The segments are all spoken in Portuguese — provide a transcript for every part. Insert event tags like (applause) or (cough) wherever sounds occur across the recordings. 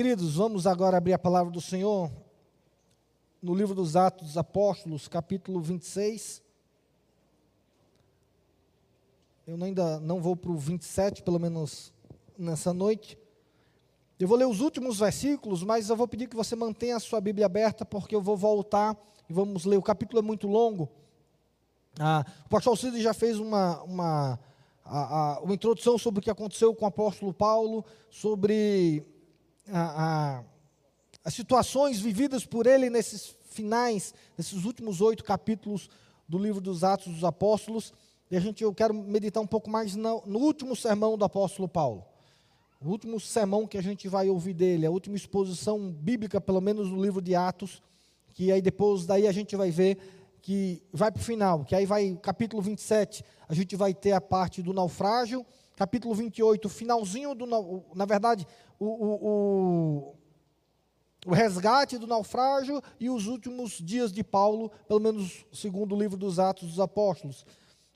Queridos, vamos agora abrir a palavra do Senhor no livro dos Atos dos Apóstolos, capítulo 26. Eu ainda não vou para o 27, pelo menos nessa noite. Eu vou ler os últimos versículos, mas eu vou pedir que você mantenha a sua Bíblia aberta, porque eu vou voltar e vamos ler. O capítulo é muito longo. Ah, o pastor Alcides já fez uma, uma, a, a, uma introdução sobre o que aconteceu com o apóstolo Paulo, sobre a, a, as situações vividas por ele nesses finais, nesses últimos oito capítulos do livro dos Atos dos Apóstolos. E a gente, eu quero meditar um pouco mais no, no último sermão do apóstolo Paulo. O último sermão que a gente vai ouvir dele, a última exposição bíblica, pelo menos no livro de Atos, que aí depois daí a gente vai ver que vai para o final, que aí vai capítulo 27, a gente vai ter a parte do naufrágio, capítulo 28, finalzinho do, na verdade, o, o, o, o resgate do naufrágio e os últimos dias de Paulo, pelo menos segundo o livro dos Atos dos Apóstolos.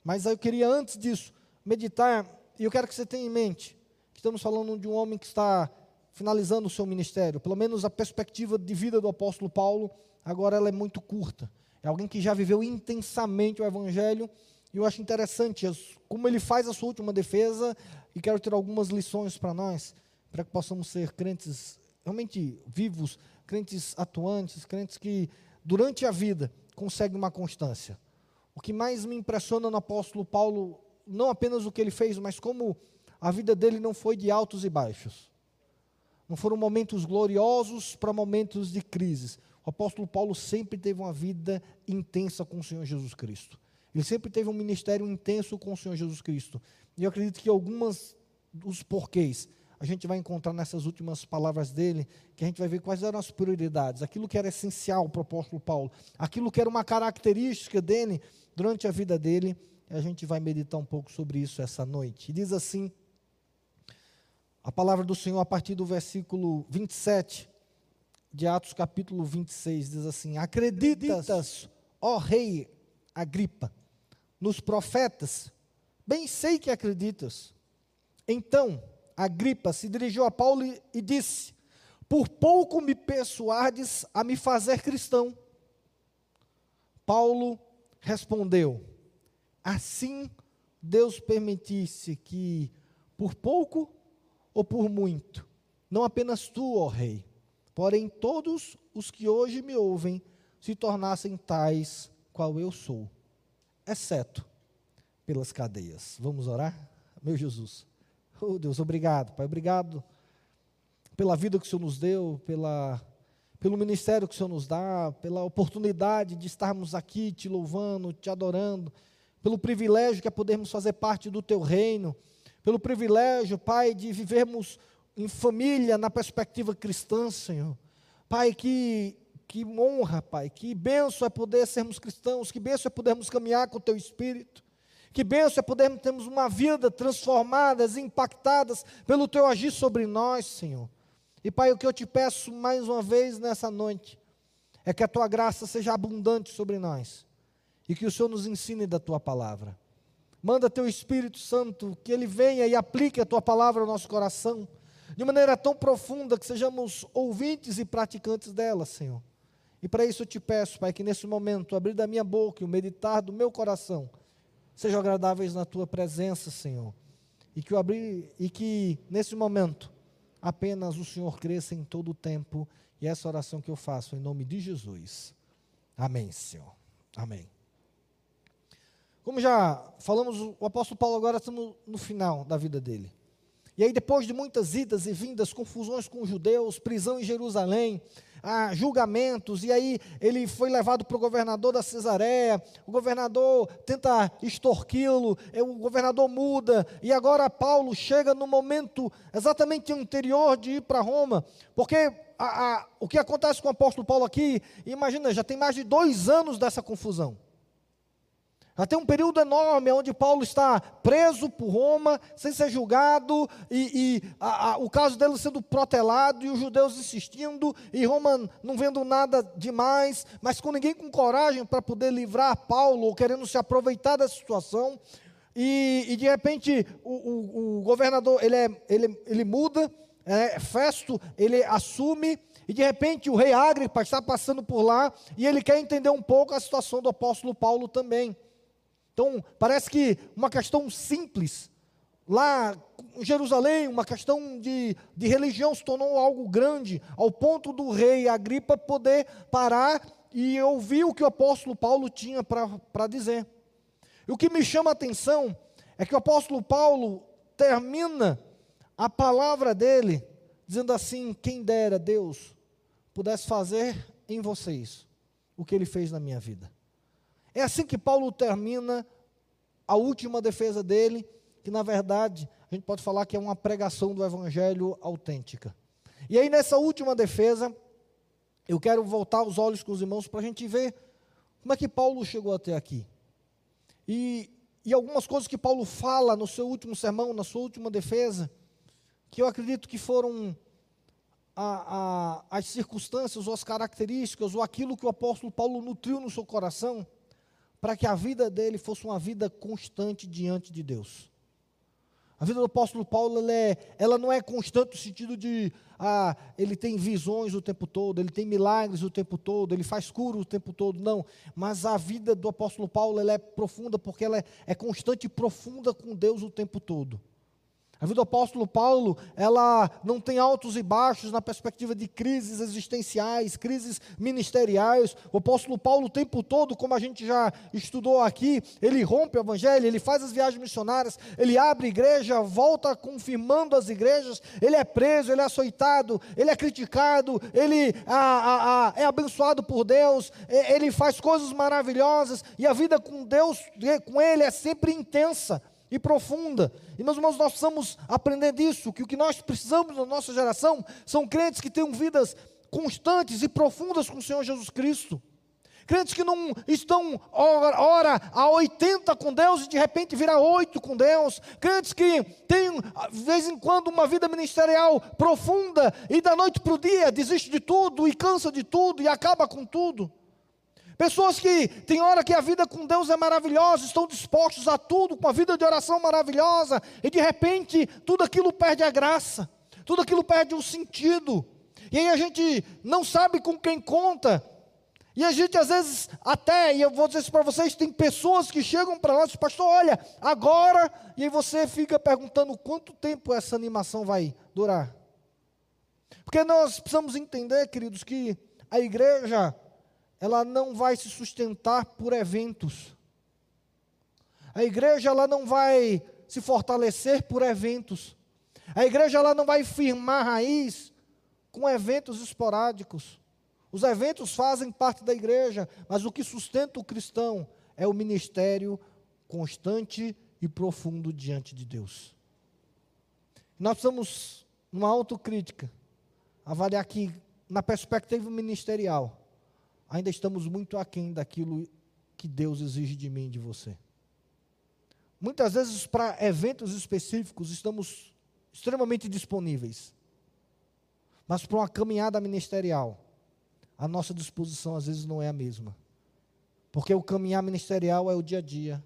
Mas eu queria, antes disso, meditar, e eu quero que você tenha em mente, que estamos falando de um homem que está finalizando o seu ministério, pelo menos a perspectiva de vida do apóstolo Paulo, agora ela é muito curta. É alguém que já viveu intensamente o Evangelho, e eu acho interessante como ele faz a sua última defesa, e quero ter algumas lições para nós para que possamos ser crentes realmente vivos, crentes atuantes, crentes que durante a vida conseguem uma constância. O que mais me impressiona no apóstolo Paulo, não apenas o que ele fez, mas como a vida dele não foi de altos e baixos. Não foram momentos gloriosos para momentos de crises. O apóstolo Paulo sempre teve uma vida intensa com o Senhor Jesus Cristo. Ele sempre teve um ministério intenso com o Senhor Jesus Cristo. E eu acredito que algumas dos porquês a gente vai encontrar nessas últimas palavras dele, que a gente vai ver quais eram as prioridades, aquilo que era essencial para o apóstolo Paulo, aquilo que era uma característica dele durante a vida dele, a gente vai meditar um pouco sobre isso essa noite. E diz assim, a palavra do Senhor a partir do versículo 27 de Atos capítulo 26, diz assim: Acreditas, ó rei Agripa, nos profetas? Bem sei que acreditas. Então, Agripa se dirigiu a Paulo e disse: Por pouco me persuades a me fazer cristão. Paulo respondeu: Assim Deus permitisse que, por pouco ou por muito, não apenas tu, ó Rei, porém todos os que hoje me ouvem se tornassem tais qual eu sou, exceto pelas cadeias. Vamos orar? Meu Jesus. Oh Deus, obrigado, Pai, obrigado pela vida que o Senhor nos deu, pela, pelo ministério que o Senhor nos dá, pela oportunidade de estarmos aqui te louvando, te adorando, pelo privilégio que é podermos fazer parte do Teu reino, pelo privilégio, Pai, de vivermos em família na perspectiva cristã, Senhor. Pai, que, que honra, Pai, que benção é poder sermos cristãos, que benção é podermos caminhar com o Teu Espírito. Que benção é podermos termos uma vida transformadas, impactadas pelo teu agir sobre nós, Senhor. E Pai, o que eu te peço mais uma vez nessa noite é que a tua graça seja abundante sobre nós e que o Senhor nos ensine da tua palavra. Manda teu Espírito Santo que ele venha e aplique a tua palavra ao nosso coração de maneira tão profunda que sejamos ouvintes e praticantes dela, Senhor. E para isso eu te peço, Pai, que nesse momento, abrir da minha boca e o meditar do meu coração, sejam agradáveis na tua presença, Senhor. E que, abrir, e que nesse momento apenas o Senhor cresça em todo o tempo. E essa oração que eu faço em nome de Jesus. Amém, Senhor. Amém. Como já falamos, o apóstolo Paulo agora estamos no final da vida dele. E aí, depois de muitas idas e vindas, confusões com os judeus, prisão em Jerusalém, a julgamentos, e aí ele foi levado para o governador da Cesareia, o governador tenta extorquí-lo, o governador muda, e agora Paulo chega no momento exatamente anterior de ir para Roma, porque a, a, o que acontece com o apóstolo Paulo aqui, imagina, já tem mais de dois anos dessa confusão. Tem um período enorme onde Paulo está preso por Roma, sem ser julgado, e, e a, a, o caso dele sendo protelado, e os judeus insistindo, e Roma não vendo nada demais, mas com ninguém com coragem para poder livrar Paulo, ou querendo se aproveitar da situação. E, e de repente o, o, o, governador ele, é, ele, ele muda, é, Festo, ele assume e de repente o rei Agripa está passando por lá e ele quer entender um pouco a situação do apóstolo Paulo também. Então, parece que uma questão simples, lá em Jerusalém, uma questão de, de religião se tornou algo grande, ao ponto do rei Agripa poder parar e ouvir o que o apóstolo Paulo tinha para dizer. E o que me chama a atenção é que o apóstolo Paulo termina a palavra dele dizendo assim: quem dera Deus pudesse fazer em vocês o que ele fez na minha vida. É assim que Paulo termina a última defesa dele, que na verdade a gente pode falar que é uma pregação do evangelho autêntica. E aí nessa última defesa, eu quero voltar os olhos com os irmãos para a gente ver como é que Paulo chegou até aqui. E, e algumas coisas que Paulo fala no seu último sermão, na sua última defesa, que eu acredito que foram a, a, as circunstâncias ou as características ou aquilo que o apóstolo Paulo nutriu no seu coração para que a vida dele fosse uma vida constante diante de Deus. A vida do apóstolo Paulo ela, é, ela não é constante no sentido de ah, ele tem visões o tempo todo, ele tem milagres o tempo todo, ele faz cura o tempo todo, não. Mas a vida do apóstolo Paulo ela é profunda porque ela é, é constante e profunda com Deus o tempo todo. A vida do apóstolo Paulo, ela não tem altos e baixos na perspectiva de crises existenciais, crises ministeriais. O apóstolo Paulo, o tempo todo, como a gente já estudou aqui, ele rompe o evangelho, ele faz as viagens missionárias, ele abre igreja, volta confirmando as igrejas, ele é preso, ele é açoitado, ele é criticado, ele a, a, a, é abençoado por Deus, ele faz coisas maravilhosas, e a vida com Deus, com ele, é sempre intensa e profunda. E meus irmãos, nós precisamos aprender disso, que o que nós precisamos na nossa geração são crentes que tenham vidas constantes e profundas com o Senhor Jesus Cristo. Crentes que não estão ora, ora a 80 com Deus e de repente vira 8 com Deus. Crentes que têm, de vez em quando, uma vida ministerial profunda e da noite para o dia desiste de tudo e cansa de tudo e acaba com tudo. Pessoas que tem hora que a vida com Deus é maravilhosa, estão dispostos a tudo, com a vida de oração maravilhosa, e de repente tudo aquilo perde a graça, tudo aquilo perde o sentido. E aí a gente não sabe com quem conta. E a gente às vezes até, e eu vou dizer isso para vocês, tem pessoas que chegam para nós, pastor, olha, agora, e aí você fica perguntando quanto tempo essa animação vai durar. Porque nós precisamos entender, queridos, que a igreja ela não vai se sustentar por eventos. A igreja ela não vai se fortalecer por eventos. A igreja ela não vai firmar raiz com eventos esporádicos. Os eventos fazem parte da igreja, mas o que sustenta o cristão é o ministério constante e profundo diante de Deus. Nós precisamos, numa autocrítica, avaliar que, na perspectiva ministerial, ainda estamos muito aquém daquilo que Deus exige de mim e de você. Muitas vezes, para eventos específicos, estamos extremamente disponíveis. Mas para uma caminhada ministerial, a nossa disposição às vezes não é a mesma. Porque o caminhar ministerial é o dia a dia,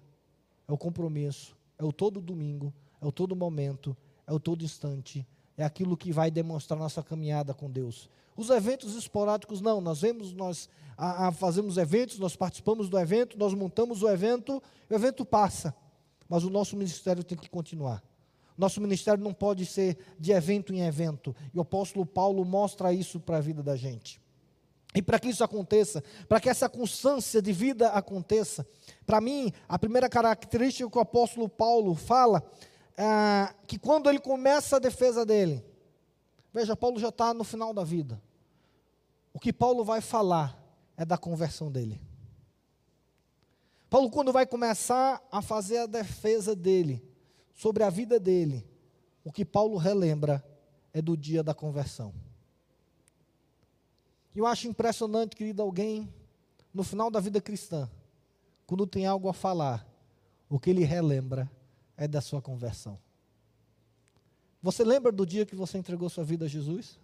é o compromisso, é o todo domingo, é o todo momento, é o todo instante, é aquilo que vai demonstrar nossa caminhada com Deus. Os eventos esporádicos, não, nós vemos, nós a, a fazemos eventos, nós participamos do evento, nós montamos o evento, o evento passa, mas o nosso ministério tem que continuar. Nosso ministério não pode ser de evento em evento, e o apóstolo Paulo mostra isso para a vida da gente. E para que isso aconteça, para que essa constância de vida aconteça, para mim, a primeira característica que o apóstolo Paulo fala, é que quando ele começa a defesa dele, veja, Paulo já está no final da vida, o que Paulo vai falar é da conversão dele. Paulo, quando vai começar a fazer a defesa dele, sobre a vida dele, o que Paulo relembra é do dia da conversão. E eu acho impressionante, querido, alguém, no final da vida cristã, quando tem algo a falar, o que ele relembra é da sua conversão. Você lembra do dia que você entregou sua vida a Jesus?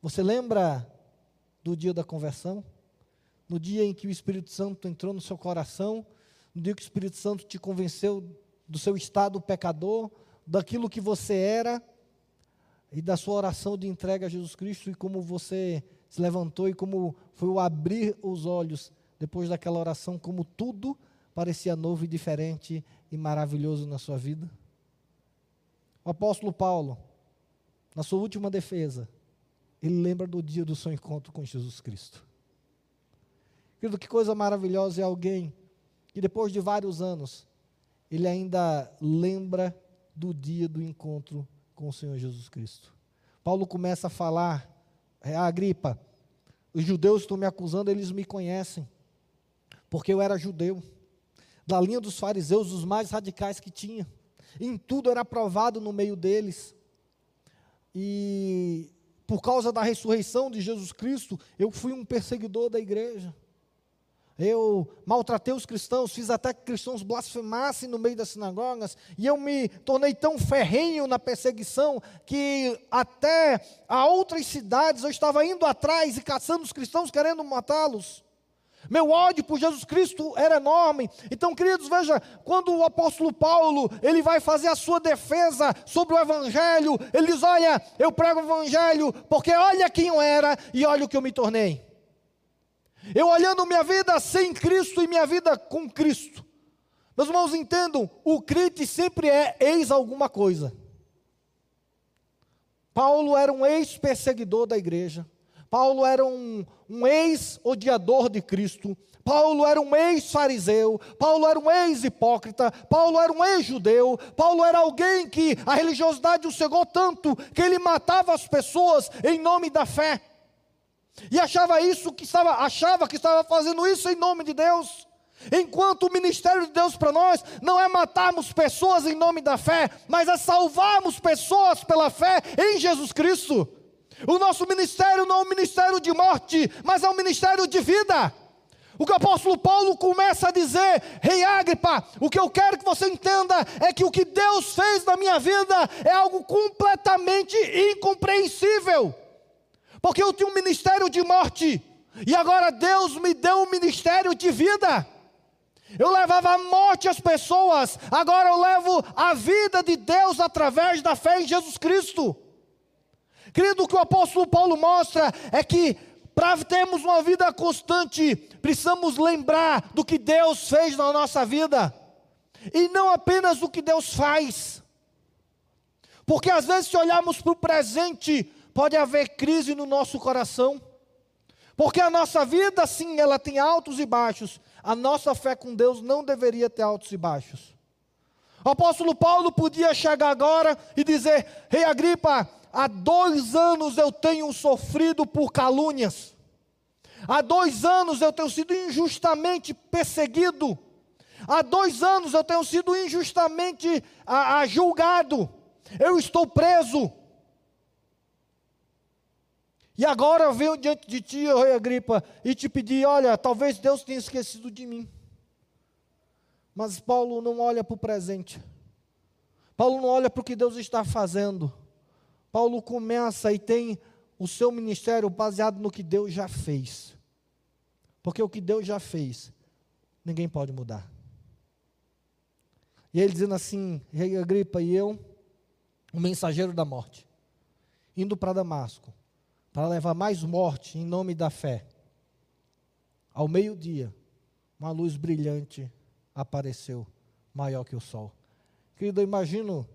Você lembra do dia da conversão? No dia em que o Espírito Santo entrou no seu coração? No dia que o Espírito Santo te convenceu do seu estado pecador, daquilo que você era? e da sua oração de entrega a Jesus Cristo e como você se levantou e como foi o abrir os olhos depois daquela oração, como tudo parecia novo e diferente e maravilhoso na sua vida? O apóstolo Paulo, na sua última defesa, ele lembra do dia do seu encontro com Jesus Cristo. Querido, que coisa maravilhosa é alguém que depois de vários anos, ele ainda lembra do dia do encontro com o Senhor Jesus Cristo. Paulo começa a falar, é, a Agripa, os judeus estão me acusando, eles me conhecem, porque eu era judeu, da linha dos fariseus, os mais radicais que tinha, em tudo era aprovado no meio deles, e por causa da ressurreição de Jesus Cristo, eu fui um perseguidor da igreja. Eu maltratei os cristãos, fiz até que cristãos blasfemassem no meio das sinagogas, e eu me tornei tão ferrenho na perseguição que até a outras cidades eu estava indo atrás e caçando os cristãos, querendo matá-los. Meu ódio por Jesus Cristo era enorme. Então, queridos, veja, quando o apóstolo Paulo, ele vai fazer a sua defesa sobre o evangelho, ele diz: "Olha, eu prego o evangelho porque olha quem eu era e olha o que eu me tornei". Eu olhando minha vida sem Cristo e minha vida com Cristo. Meus irmãos, entendam, o crente sempre é ex alguma coisa. Paulo era um ex-perseguidor da igreja. Paulo era um, um ex-odiador de Cristo. Paulo era um ex-fariseu. Paulo era um ex-hipócrita. Paulo era um ex-judeu. Paulo era alguém que a religiosidade o cegou tanto que ele matava as pessoas em nome da fé. E achava isso que estava, achava que estava fazendo isso em nome de Deus. Enquanto o ministério de Deus para nós não é matarmos pessoas em nome da fé, mas é salvarmos pessoas pela fé em Jesus Cristo. O nosso ministério não é um ministério de morte, mas é um ministério de vida. O que o apóstolo Paulo começa a dizer, Rei Agripa, o que eu quero que você entenda é que o que Deus fez na minha vida é algo completamente incompreensível. Porque eu tinha um ministério de morte, e agora Deus me deu um ministério de vida. Eu levava a morte às pessoas, agora eu levo a vida de Deus através da fé em Jesus Cristo. Querido, o que o apóstolo Paulo mostra é que para termos uma vida constante, precisamos lembrar do que Deus fez na nossa vida, e não apenas do que Deus faz. Porque às vezes, se olharmos para o presente, pode haver crise no nosso coração. Porque a nossa vida, sim, ela tem altos e baixos. A nossa fé com Deus não deveria ter altos e baixos. O apóstolo Paulo podia chegar agora e dizer: Rei Agripa, há dois anos eu tenho sofrido por calúnias. Há dois anos eu tenho sido injustamente perseguido. Há dois anos eu tenho sido injustamente a, a julgado. Eu estou preso. E agora eu venho diante de ti, rei Agripa, e te pedir: olha, talvez Deus tenha esquecido de mim. Mas Paulo não olha para o presente. Paulo não olha para o que Deus está fazendo. Paulo começa e tem o seu ministério baseado no que Deus já fez. Porque o que Deus já fez, ninguém pode mudar. E ele dizendo assim: Rei Agripa e eu, o mensageiro da morte, indo para Damasco para levar mais morte em nome da fé. Ao meio-dia, uma luz brilhante apareceu, maior que o sol. Querido, eu imagino,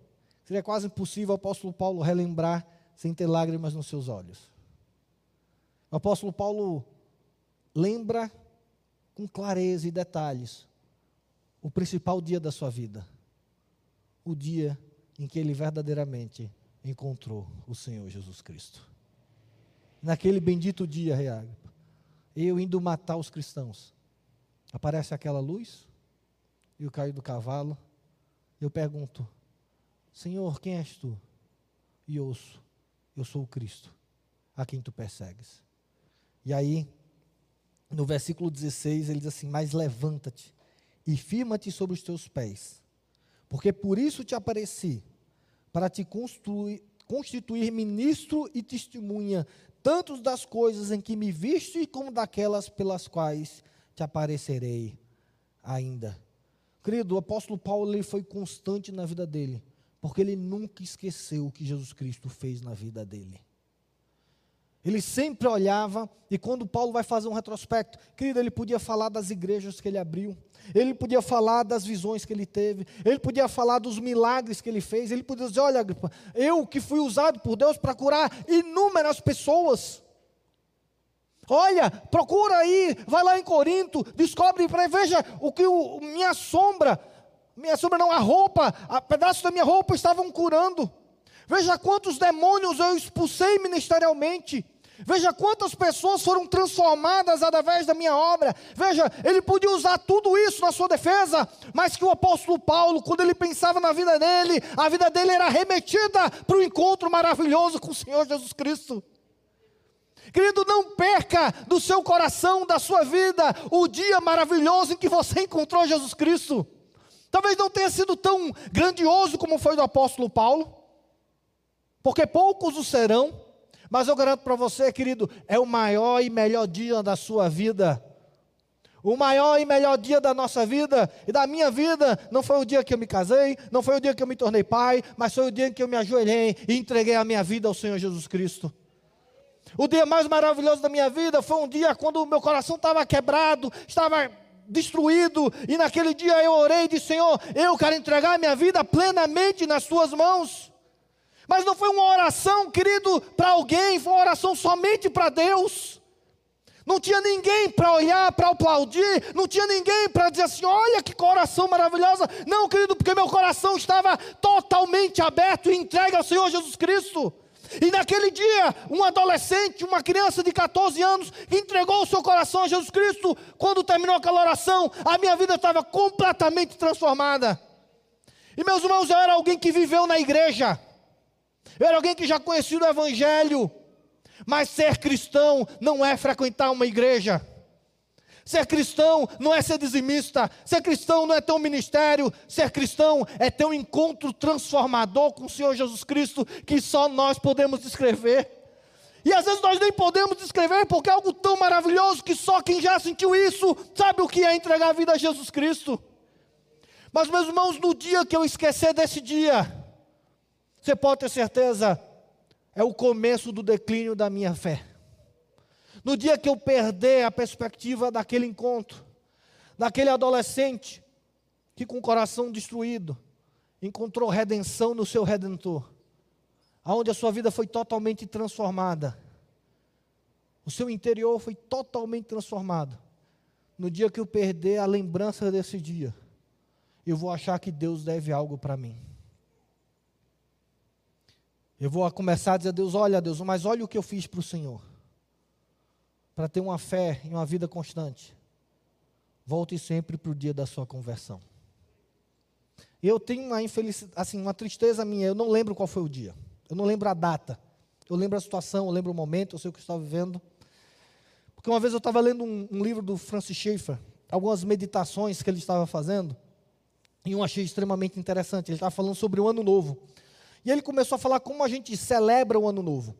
seria quase impossível o apóstolo Paulo relembrar sem ter lágrimas nos seus olhos. O apóstolo Paulo lembra com clareza e detalhes o principal dia da sua vida, o dia em que ele verdadeiramente encontrou o Senhor Jesus Cristo naquele bendito dia, Rei Agripa, eu indo matar os cristãos, aparece aquela luz, e eu caio do cavalo, eu pergunto, Senhor, quem és tu? E ouço, eu sou o Cristo, a quem tu persegues. E aí, no versículo 16, ele diz assim: Mas levanta-te e firma-te sobre os teus pés, porque por isso te apareci, para te constituir ministro e testemunha tanto das coisas em que me viste, como daquelas pelas quais te aparecerei ainda. Querido, o apóstolo Paulo ele foi constante na vida dele, Porque ele nunca esqueceu o que Jesus Cristo fez na vida dele. Ele sempre olhava, e quando Paulo vai fazer um retrospecto, querido, ele podia falar das igrejas que ele abriu, ele podia falar das visões que ele teve, ele podia falar dos milagres que ele fez, ele podia dizer: olha, eu que fui usado por Deus para curar inúmeras pessoas. Olha, procura aí, vai lá em Corinto, descobre, veja o que o, minha sombra, minha sombra não, a roupa, a pedaço da minha roupa estavam curando. Veja quantos demônios eu expulsei ministerialmente. Veja quantas pessoas foram transformadas através da minha obra. Veja, ele podia usar tudo isso na sua defesa, mas que o apóstolo Paulo, quando ele pensava na vida dele, a vida dele era remetida para o encontro maravilhoso com o Senhor Jesus Cristo. Querido, não perca do seu coração, da sua vida, o dia maravilhoso em que você encontrou Jesus Cristo. Talvez não tenha sido tão grandioso como foi do apóstolo Paulo, porque poucos o serão, mas eu garanto para você, querido, é o maior e melhor dia da sua vida. O maior e melhor dia da nossa vida e da minha vida não foi o dia que eu me casei, não foi o dia que eu me tornei pai, mas foi o dia em que eu me ajoelhei e entreguei a minha vida ao Senhor Jesus Cristo. O dia mais maravilhoso da minha vida foi um dia quando o meu coração estava quebrado, estava destruído, e naquele dia eu orei e disse: Senhor, eu quero entregar minha vida plenamente nas tuas mãos. Mas não foi uma oração, querido, para alguém, foi uma oração somente para Deus. Não tinha ninguém para olhar, para aplaudir, não tinha ninguém para dizer assim: olha que coração maravilhosa. Não, querido, porque meu coração estava totalmente aberto e entregue ao Senhor Jesus Cristo. E naquele dia, um adolescente, uma criança de 14 anos, entregou o seu coração a Jesus Cristo. Quando terminou aquela oração, a minha vida estava completamente transformada. E meus irmãos, eu era alguém que viveu na igreja. Eu era alguém que já conhecia o Evangelho. Mas ser cristão não é frequentar uma igreja. Ser cristão não é ser dizimista. Ser cristão não é ter um ministério. Ser cristão é ter um encontro transformador com o Senhor Jesus Cristo que só nós podemos descrever. E às vezes nós nem podemos descrever porque é algo tão maravilhoso que só quem já sentiu isso sabe o que é entregar a vida a Jesus Cristo. Mas, meus irmãos, no dia que eu esquecer desse dia, você pode ter certeza, é o começo do declínio da minha fé. No dia que eu perder a perspectiva daquele encontro, daquele adolescente que com o coração destruído encontrou redenção no seu redentor, aonde a sua vida foi totalmente transformada. O seu interior foi totalmente transformado. No dia que eu perder a lembrança desse dia, eu vou achar que Deus deve algo para mim. Eu vou começar a dizer a Deus: olha, Deus, mas olha o que eu fiz para o Senhor. Para ter uma fé e uma vida constante. Volte sempre para o dia da sua conversão. Eu tenho uma infelicidade, assim, uma tristeza minha, eu não lembro qual foi o dia. Eu não lembro a data. Eu lembro a situação, eu lembro o momento, eu sei o que eu estava vivendo. Porque uma vez eu estava lendo um, um livro do Francis Schaeffer, algumas meditações que ele estava fazendo, e um achei extremamente interessante. Ele estava falando sobre o ano novo. E ele começou a falar como a gente celebra o ano novo.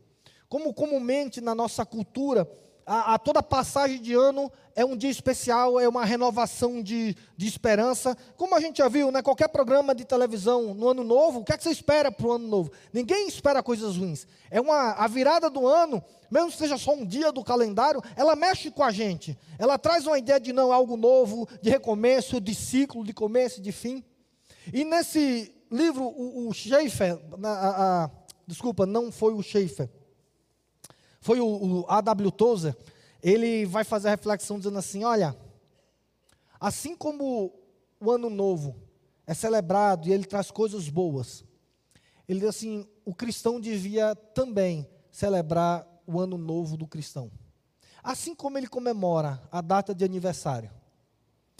Como comumente na nossa cultura, a, a, toda passagem de ano é um dia especial, é uma renovação de, de esperança. Como a gente já viu, né, qualquer programa de televisão no ano novo, o que, é que você espera para o ano novo? Ninguém espera coisas ruins. É uma, a virada do ano, mesmo que seja só um dia do calendário, ela mexe com a gente. Ela traz uma ideia de não algo novo, de recomeço, de ciclo, de começo de fim. E nesse livro, o, o Schaefer, a, a, desculpa, não foi o Schaefer, foi o, o A.W. Tozer, ele vai fazer a reflexão dizendo assim: olha, assim como o ano novo é celebrado e ele traz coisas boas, ele diz assim: o cristão devia também celebrar o ano novo do cristão. Assim como ele comemora a data de aniversário,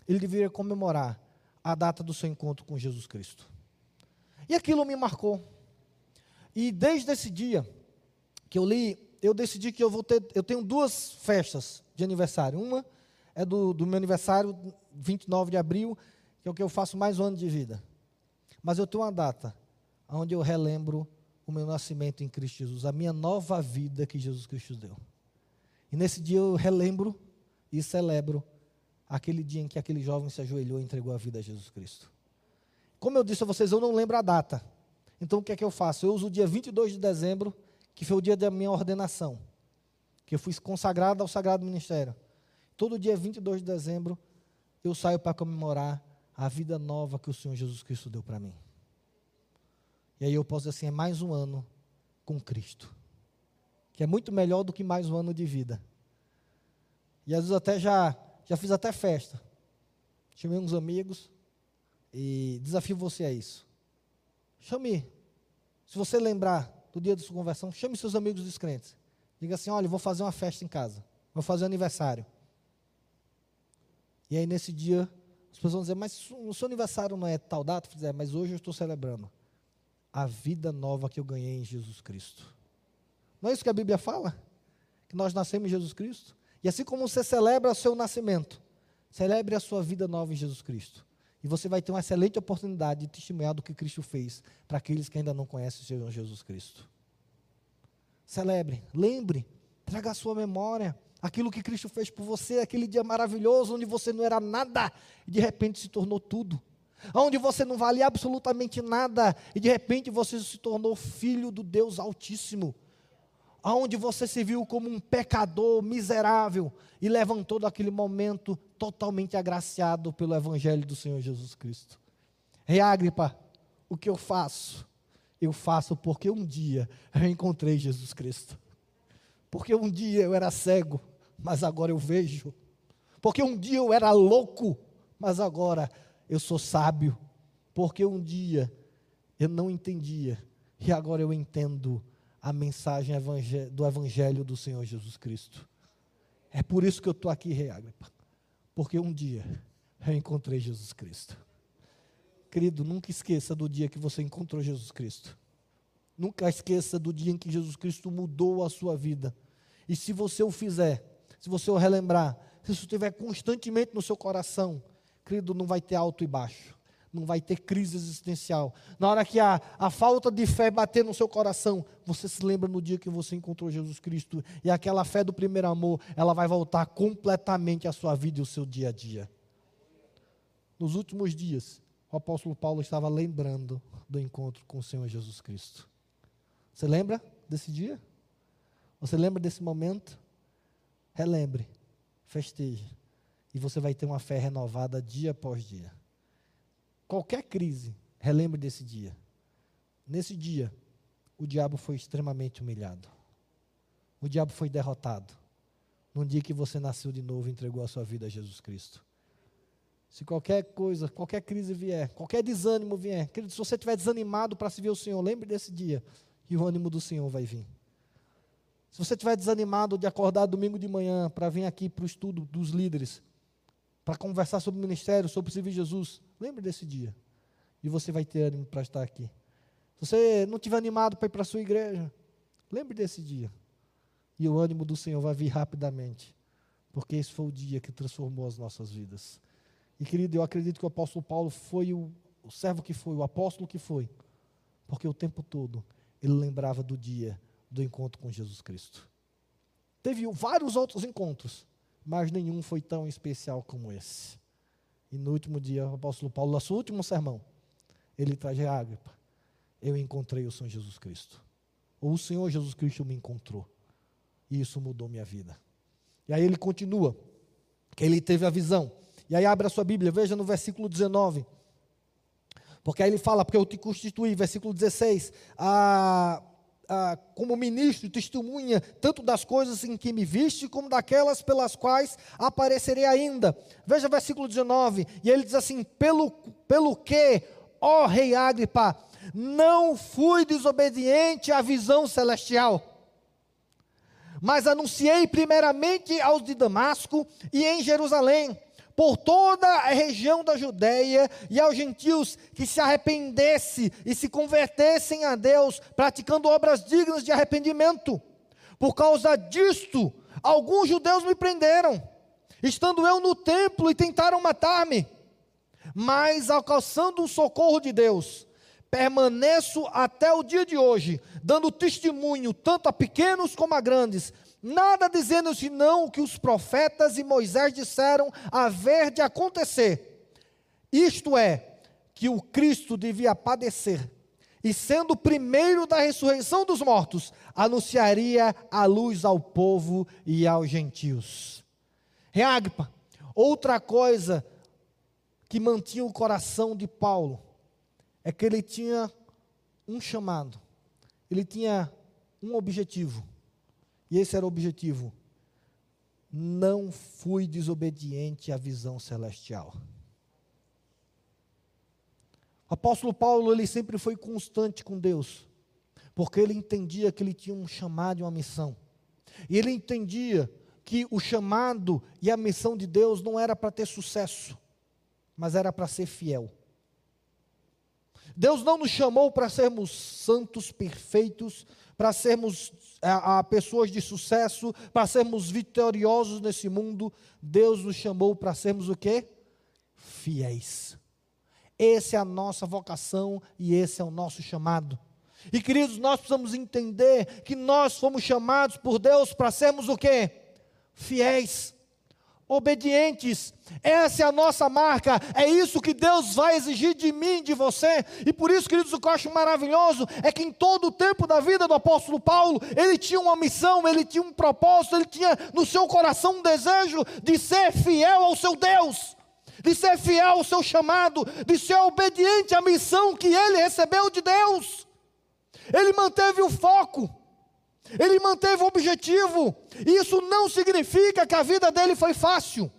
ele deveria comemorar a data do seu encontro com Jesus Cristo. E aquilo me marcou. E desde esse dia que eu li, eu decidi que eu vou ter, eu tenho duas festas de aniversário. Uma é do, do meu aniversário, 29 de abril, que é o que eu faço mais um ano de vida. Mas eu tenho uma data onde eu relembro o meu nascimento em Cristo Jesus, a minha nova vida que Jesus Cristo deu. E nesse dia eu relembro e celebro aquele dia em que aquele jovem se ajoelhou e entregou a vida a Jesus Cristo. Como eu disse a vocês, eu não lembro a data. Então o que é que eu faço? Eu uso o dia 22 de dezembro, que foi o dia da minha ordenação, que eu fui consagrado ao Sagrado Ministério. Todo dia 22 de dezembro eu saio para comemorar a vida nova que o Senhor Jesus Cristo deu para mim. E aí eu posso dizer assim, é mais um ano com Cristo. Que é muito melhor do que mais um ano de vida. E às vezes até já, já fiz até festa. Chamei uns amigos e desafio você a isso. Chame, se você lembrar do dia da sua conversão, chame seus amigos descrentes. Diga assim: olha, vou fazer uma festa em casa. Vou fazer um aniversário. E aí nesse dia, as pessoas vão dizer, mas o seu aniversário não é tal data? Eu dizer, mas hoje eu estou celebrando a vida nova que eu ganhei em Jesus Cristo. Não é isso que a Bíblia fala? Que nós nascemos em Jesus Cristo? E assim como você celebra o seu nascimento, celebre a sua vida nova em Jesus Cristo. E você vai ter uma excelente oportunidade de testemunhar do que Cristo fez para aqueles que ainda não conhecem o Senhor Jesus Cristo. Celebre, lembre, traga a sua memória aquilo que Cristo fez por você, aquele dia maravilhoso onde você não era nada e de repente se tornou tudo. Onde você não valia absolutamente nada e de repente você se tornou filho do Deus Altíssimo aonde você se viu como um pecador miserável e levantou daquele momento totalmente agraciado pelo evangelho do Senhor Jesus Cristo. Rei Agripa, o que eu faço? Eu faço porque um dia eu encontrei Jesus Cristo. Porque um dia eu era cego, mas agora eu vejo. Porque um dia eu era louco, mas agora eu sou sábio. Porque um dia eu não entendia e agora eu entendo a mensagem do Evangelho do Senhor Jesus Cristo. É por isso que eu estou aqui, Rei Agripa. Porque um dia eu encontrei Jesus Cristo. Querido, nunca esqueça do dia que você encontrou Jesus Cristo. Nunca esqueça do dia em que Jesus Cristo mudou a sua vida. E se você o fizer, se você o relembrar, se isso estiver constantemente no seu coração, querido, não vai ter alto e baixo não vai ter crise existencial. Na hora que a, a falta de fé bater no seu coração, você se lembra no dia que você encontrou Jesus Cristo e aquela fé do primeiro amor, ela vai voltar completamente à sua vida e ao seu dia a dia. Nos últimos dias, o apóstolo Paulo estava lembrando do encontro com o Senhor Jesus Cristo. Você lembra desse dia? Você lembra desse momento? Relembre, festeje, e você vai ter uma fé renovada dia após dia qualquer crise, relembre desse dia. Nesse dia, o diabo foi extremamente humilhado. O diabo foi derrotado. Num dia que você nasceu de novo e entregou a sua vida a Jesus Cristo. Se qualquer coisa, qualquer crise vier, qualquer desânimo vier, querido, se você estiver desanimado para servir o Senhor, lembre desse dia e o ânimo do Senhor vai vir. Se você estiver desanimado de acordar domingo de manhã para vir aqui para o estudo dos líderes, para conversar sobre o ministério, sobre servir Jesus, lembre desse dia. E você vai ter ânimo para estar aqui. Se você não estiver animado para ir para a sua igreja, lembre desse dia. E o ânimo do Senhor vai vir rapidamente. Porque esse foi o dia que transformou as nossas vidas. E querido, eu acredito que o apóstolo Paulo foi o, o servo que foi, o apóstolo que foi. Porque o tempo todo ele lembrava do dia do encontro com Jesus Cristo. Teve vários outros encontros mas nenhum foi tão especial como esse. E no último dia, o apóstolo Paulo, no seu último sermão, ele traz a Ágripa. Eu encontrei o Senhor Jesus Cristo. Ou o Senhor Jesus Cristo me encontrou. E isso mudou minha vida. E aí ele continua, que ele teve a visão. E aí abre a sua Bíblia, veja no versículo 19. Porque aí ele fala, porque eu te constituí, versículo 16, a, ah, como ministro, testemunha tanto das coisas em que me viste, como daquelas pelas quais aparecerei ainda. Veja versículo 19, e ele diz assim: Pelo, pelo que, ó Rei Agripa, não fui desobediente à visão celestial, mas anunciei primeiramente aos de Damasco e em Jerusalém por toda a região da Judéia e aos gentios que se arrependessem e se convertessem a Deus, praticando obras dignas de arrependimento. Por causa disto, alguns judeus me prenderam, estando eu no templo e tentaram matar-me. Mas alcançando o socorro de Deus, permaneço até o dia de hoje, dando testemunho tanto a pequenos como a grandes, nada dizendo senão o que os profetas e Moisés disseram haver de acontecer. Isto é, que o Cristo devia padecer e sendo o primeiro da ressurreição dos mortos, anunciaria a luz ao povo e aos gentios. Reagpa, outra coisa que mantinha o coração de Paulo é que ele tinha um chamado, ele tinha um objetivo, e esse era o objetivo: não fui desobediente à visão celestial. O apóstolo Paulo, ele sempre foi constante com Deus, porque ele entendia que ele tinha um chamado e uma missão. E ele entendia que o chamado e a missão de Deus não era para ter sucesso, mas era para ser fiel. Deus não nos chamou para sermos santos, perfeitos, para sermos a, a, pessoas de sucesso, para sermos vitoriosos nesse mundo. Deus nos chamou para sermos o quê? Fiéis. Essa é a nossa vocação e esse é o nosso chamado. E queridos, nós precisamos entender que nós fomos chamados por Deus para sermos o quê? Fiéis, obedientes. Essa é a nossa marca. É isso que Deus vai exigir de mim, de você. E por isso, queridos, o que eu acho maravilhoso é que em todo o tempo da vida do apóstolo Paulo, ele tinha uma missão, ele tinha um propósito, ele tinha no seu coração um desejo de ser fiel ao seu Deus de ser fiel ao seu chamado, de ser obediente à missão que ele recebeu de Deus. Ele manteve o foco, ele manteve o objetivo. Isso não significa que a vida dele foi fácil.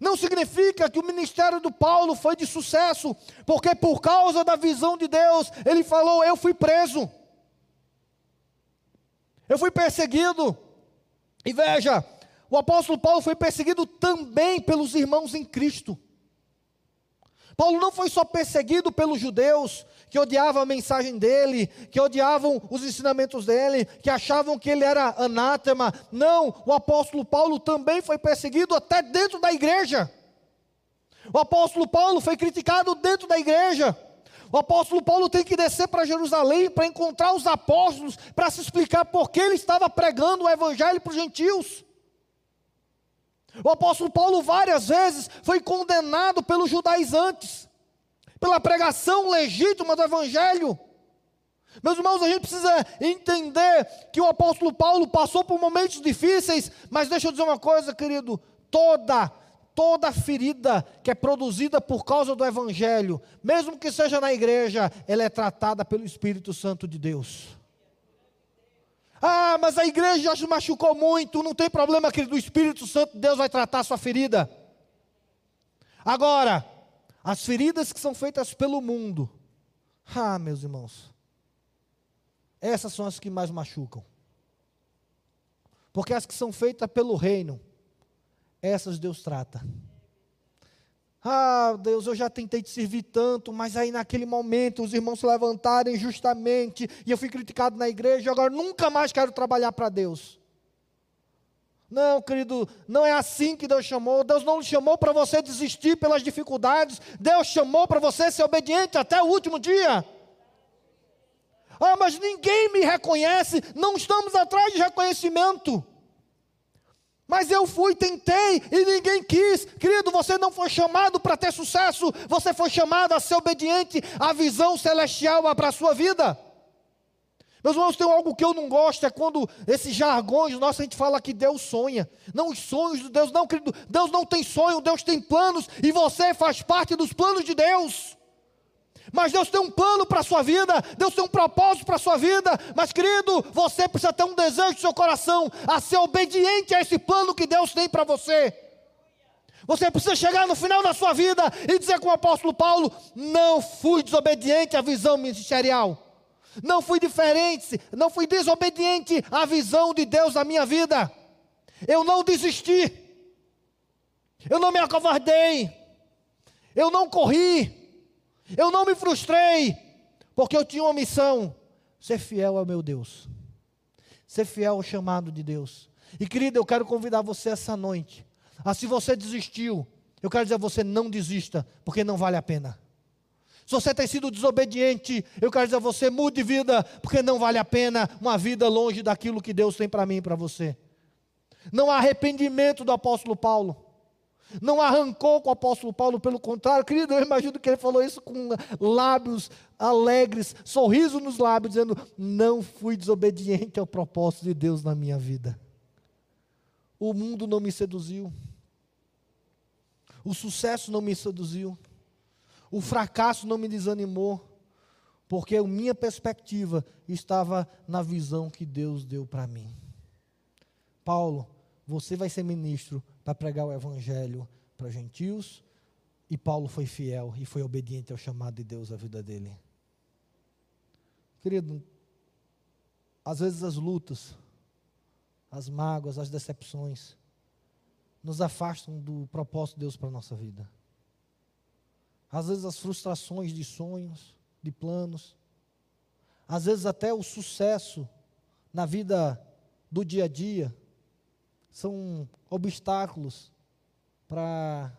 Não significa que o ministério do Paulo foi de sucesso, porque por causa da visão de Deus, ele falou: Eu fui preso, eu fui perseguido. E veja, o apóstolo Paulo foi perseguido também pelos irmãos em Cristo. Paulo não foi só perseguido pelos judeus, que odiavam a mensagem dele, que odiavam os ensinamentos dele, que achavam que ele era anátema. Não, o apóstolo Paulo também foi perseguido até dentro da igreja. O apóstolo Paulo foi criticado dentro da igreja. O apóstolo Paulo tem que descer para Jerusalém para encontrar os apóstolos, para se explicar por que ele estava pregando o evangelho para os gentios. O apóstolo Paulo várias vezes foi condenado pelos judaizantes, pela pregação legítima do evangelho. Meus irmãos, a gente precisa entender que o apóstolo Paulo passou por momentos difíceis, mas deixa eu dizer uma coisa, querido: toda, toda ferida que é produzida por causa do evangelho, mesmo que seja na igreja, ela é tratada pelo Espírito Santo de Deus. Ah, mas a igreja já machucou muito. Não tem problema, querido. O Espírito Santo, Deus vai tratar a sua ferida. Agora, as feridas que são feitas pelo mundo. Ah, meus irmãos. Essas são as que mais machucam. Porque as que são feitas pelo reino, essas Deus trata. Ah, Deus, eu já tentei te servir tanto, mas aí naquele momento os irmãos se levantarem justamente e eu fui criticado na igreja, agora nunca mais quero trabalhar para Deus. Não, querido, não é assim que Deus chamou. Deus não chamou para você desistir pelas dificuldades. Deus chamou para você ser obediente até o último dia. Ah, mas ninguém me reconhece. Não estamos atrás de reconhecimento. Mas eu fui, tentei e ninguém quis. Querido, você não foi chamado para ter sucesso, você foi chamado a ser obediente à visão celestial para a sua vida. Meus irmãos, tem algo que eu não gosto, é quando esses jargões nossos a gente fala que Deus sonha. Não os sonhos de Deus, não, querido. Deus não tem sonho, Deus tem planos e você faz parte dos planos de Deus. Mas Deus tem um plano para a sua vida, Deus tem um propósito para a sua vida. Mas, querido, você precisa ter um desejo no seu coração a ser obediente a esse plano que Deus tem para você. Você precisa chegar no final da sua vida e dizer com o apóstolo Paulo: não fui desobediente à visão ministerial. Não fui diferente, não fui desobediente à visão de Deus na minha vida. Eu não desisti. Eu não me acovardei. Eu não corri. Eu não me frustrei, porque eu tinha uma missão: ser fiel ao meu Deus, ser fiel ao chamado de Deus. E querida, eu quero convidar você essa noite. Se você desistiu, eu quero dizer a você: não desista, porque não vale a pena. Se você tem sido desobediente, eu quero dizer a você: mude de vida, porque não vale a pena uma vida longe daquilo que Deus tem para mim e para você. Não há arrependimento do apóstolo Paulo. Não arrancou com o apóstolo Paulo, pelo contrário, querido, eu imagino que ele falou isso com lábios alegres, sorriso nos lábios, dizendo: Não fui desobediente ao propósito de Deus na minha vida. O mundo não me seduziu, o sucesso não me seduziu, o fracasso não me desanimou, porque a minha perspectiva estava na visão que Deus deu para mim. Paulo, você vai ser ministro para pregar o evangelho para gentios, e Paulo foi fiel e foi obediente ao chamado de Deus à vida dele. Querido, às vezes as lutas, as mágoas, as decepções, nos afastam do propósito de Deus para a nossa vida. Às vezes as frustrações de sonhos, de planos, às vezes até o sucesso na vida do dia a dia, são obstáculos para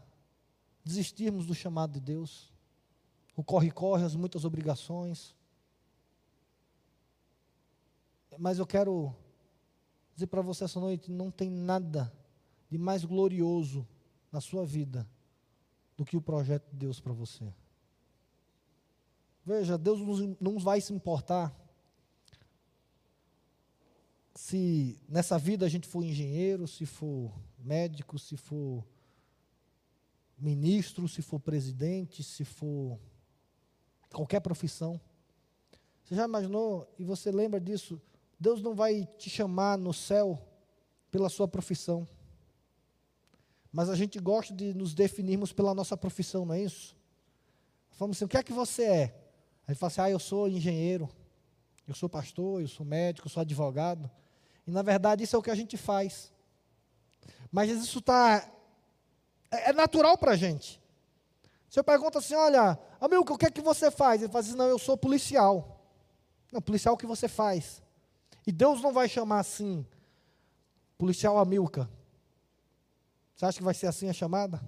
desistirmos do chamado de Deus. O corre-corre, as muitas obrigações. Mas eu quero dizer para você essa noite: não tem nada de mais glorioso na sua vida do que o projeto de Deus para você. Veja, Deus não vai se importar se nessa vida a gente for engenheiro, se for médico, se for ministro, se for presidente, se for qualquer profissão. Você já imaginou e você lembra disso? Deus não vai te chamar no céu pela sua profissão. Mas a gente gosta de nos definirmos pela nossa profissão, não é isso? Falamos assim: o que é que você é? Aí fala assim: ah, eu sou engenheiro, eu sou pastor, eu sou médico, eu sou advogado. E na verdade isso é o que a gente faz. Mas isso está. É, é natural para a gente. Você pergunta assim: olha, amigo, o que é que você faz? Ele fala assim: não, eu sou policial. Não, policial o que você faz? E Deus não vai chamar assim, policial Amilca. Você acha que vai ser assim a chamada?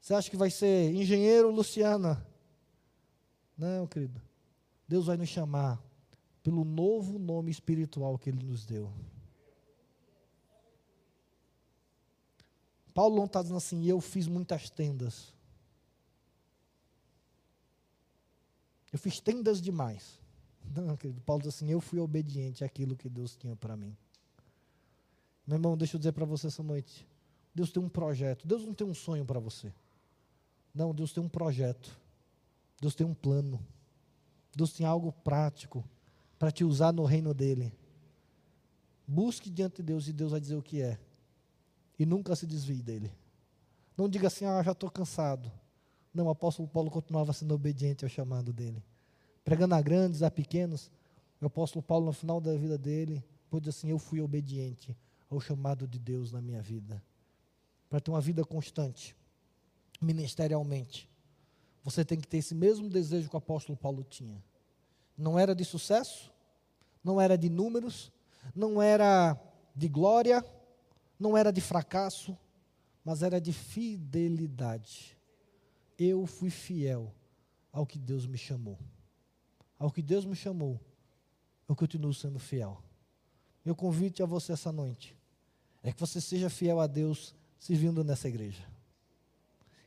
Você acha que vai ser engenheiro Luciana? Não, querido. Deus vai nos chamar pelo novo nome espiritual que Ele nos deu. Paulo não está dizendo assim, eu fiz muitas tendas. Eu fiz tendas demais. (laughs) Não, querido, Paulo diz assim, eu fui obediente àquilo que Deus tinha para mim. Meu irmão, deixa eu dizer para você essa noite. Deus tem um projeto. Deus não tem um sonho para você. Não, Deus tem um projeto. Deus tem um plano. Deus tem algo prático para te usar no reino dele. Busque diante de Deus e Deus vai dizer o que é. E nunca se desvie dele. Não diga assim, ah, já estou cansado. Não, o apóstolo Paulo continuava sendo obediente ao chamado dele. Pregando a grandes, a pequenos. O apóstolo Paulo, no final da vida dele, pôde assim: Eu fui obediente ao chamado de Deus na minha vida. Para ter uma vida constante, ministerialmente. Você tem que ter esse mesmo desejo que o apóstolo Paulo tinha não era de sucesso, não era de números, não era de glória, não era de fracasso, mas era de fidelidade. Eu fui fiel ao que Deus me chamou. Ao que Deus me chamou, eu continuo sendo fiel. Meu convite a você essa noite é que você seja fiel a Deus servindo nessa igreja.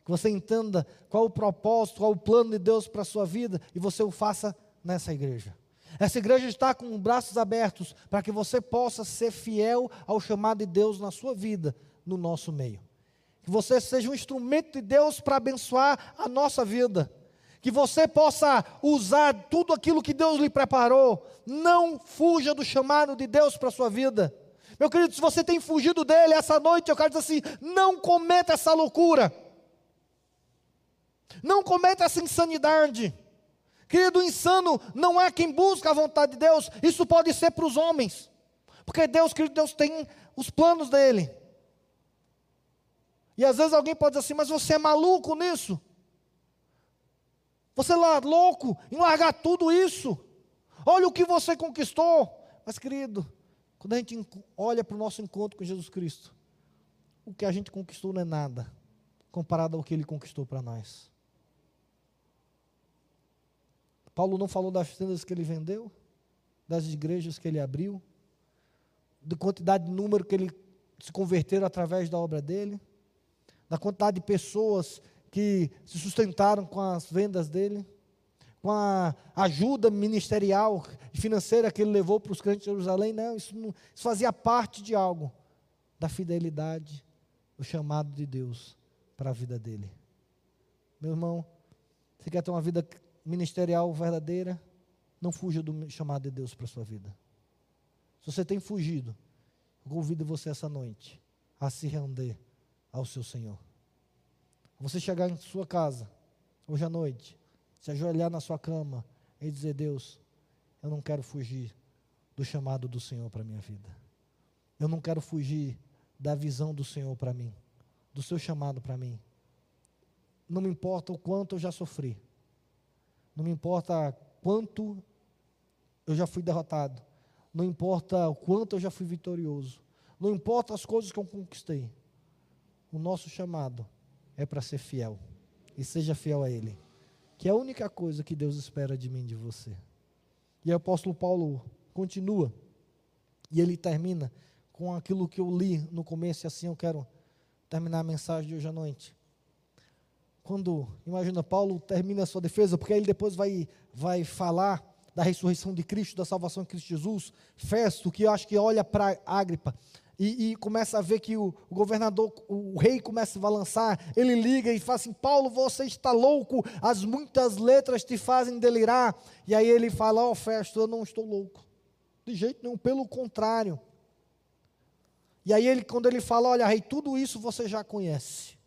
Que você entenda qual o propósito, qual o plano de Deus para a sua vida e você o faça nessa igreja. Essa igreja está com braços abertos para que você possa ser fiel ao chamado de Deus na sua vida, no nosso meio. Que você seja um instrumento de Deus para abençoar a nossa vida. Que você possa usar tudo aquilo que Deus lhe preparou. Não fuja do chamado de Deus para a sua vida. Meu querido, se você tem fugido dele essa noite, eu quero dizer assim: não cometa essa loucura. Não cometa essa insanidade. Querido, insano não é quem busca a vontade de Deus, isso pode ser para os homens, porque Deus, querido, Deus tem os planos dele. E às vezes alguém pode dizer assim, mas você é maluco nisso? Você é louco em largar tudo isso? Olha o que você conquistou. Mas, querido, quando a gente olha para o nosso encontro com Jesus Cristo, o que a gente conquistou não é nada comparado ao que ele conquistou para nós. Paulo não falou das tendas que ele vendeu, das igrejas que ele abriu, da quantidade de número que ele se converteram através da obra dele, da quantidade de pessoas que se sustentaram com as vendas dele, com a ajuda ministerial e financeira que ele levou para os crentes de Jerusalém. Não isso, não, isso fazia parte de algo, da fidelidade, do chamado de Deus para a vida dele. Meu irmão, você quer ter uma vida ministerial verdadeira? Não fuja do chamado de Deus para a sua vida. Se você tem fugido, eu convido você essa noite a se render ao seu Senhor. Você chegar em sua casa, hoje à noite, se ajoelhar na sua cama e dizer: Deus, eu não quero fugir do chamado do Senhor para a minha vida. Eu não quero fugir da visão do Senhor para mim, do seu chamado para mim. Não me importa o quanto eu já sofri, não me importa quanto eu já fui derrotado, não importa o quanto eu já fui vitorioso, não importa as coisas que eu conquistei. O nosso chamado é para ser fiel. E seja fiel a Ele. Que é a única coisa que Deus espera de mim, de você. E o apóstolo Paulo continua. E ele termina com aquilo que eu li no começo, e assim eu quero terminar a mensagem de hoje à noite. Quando, imagina, Paulo termina a sua defesa, porque ele depois vai, vai falar da ressurreição de Cristo, da salvação de Cristo Jesus. Festo, que eu acho que olha para Ágripa e, e, começa a ver que o, o, governador, o rei começa a balançar, ele liga e fala assim: Paulo, você está louco, as muitas letras te fazem delirar. E aí ele fala: Ó, oh, Festo, eu não estou louco, de jeito nenhum, pelo contrário. E aí ele, quando ele fala: Olha, rei, tudo isso você já conhece,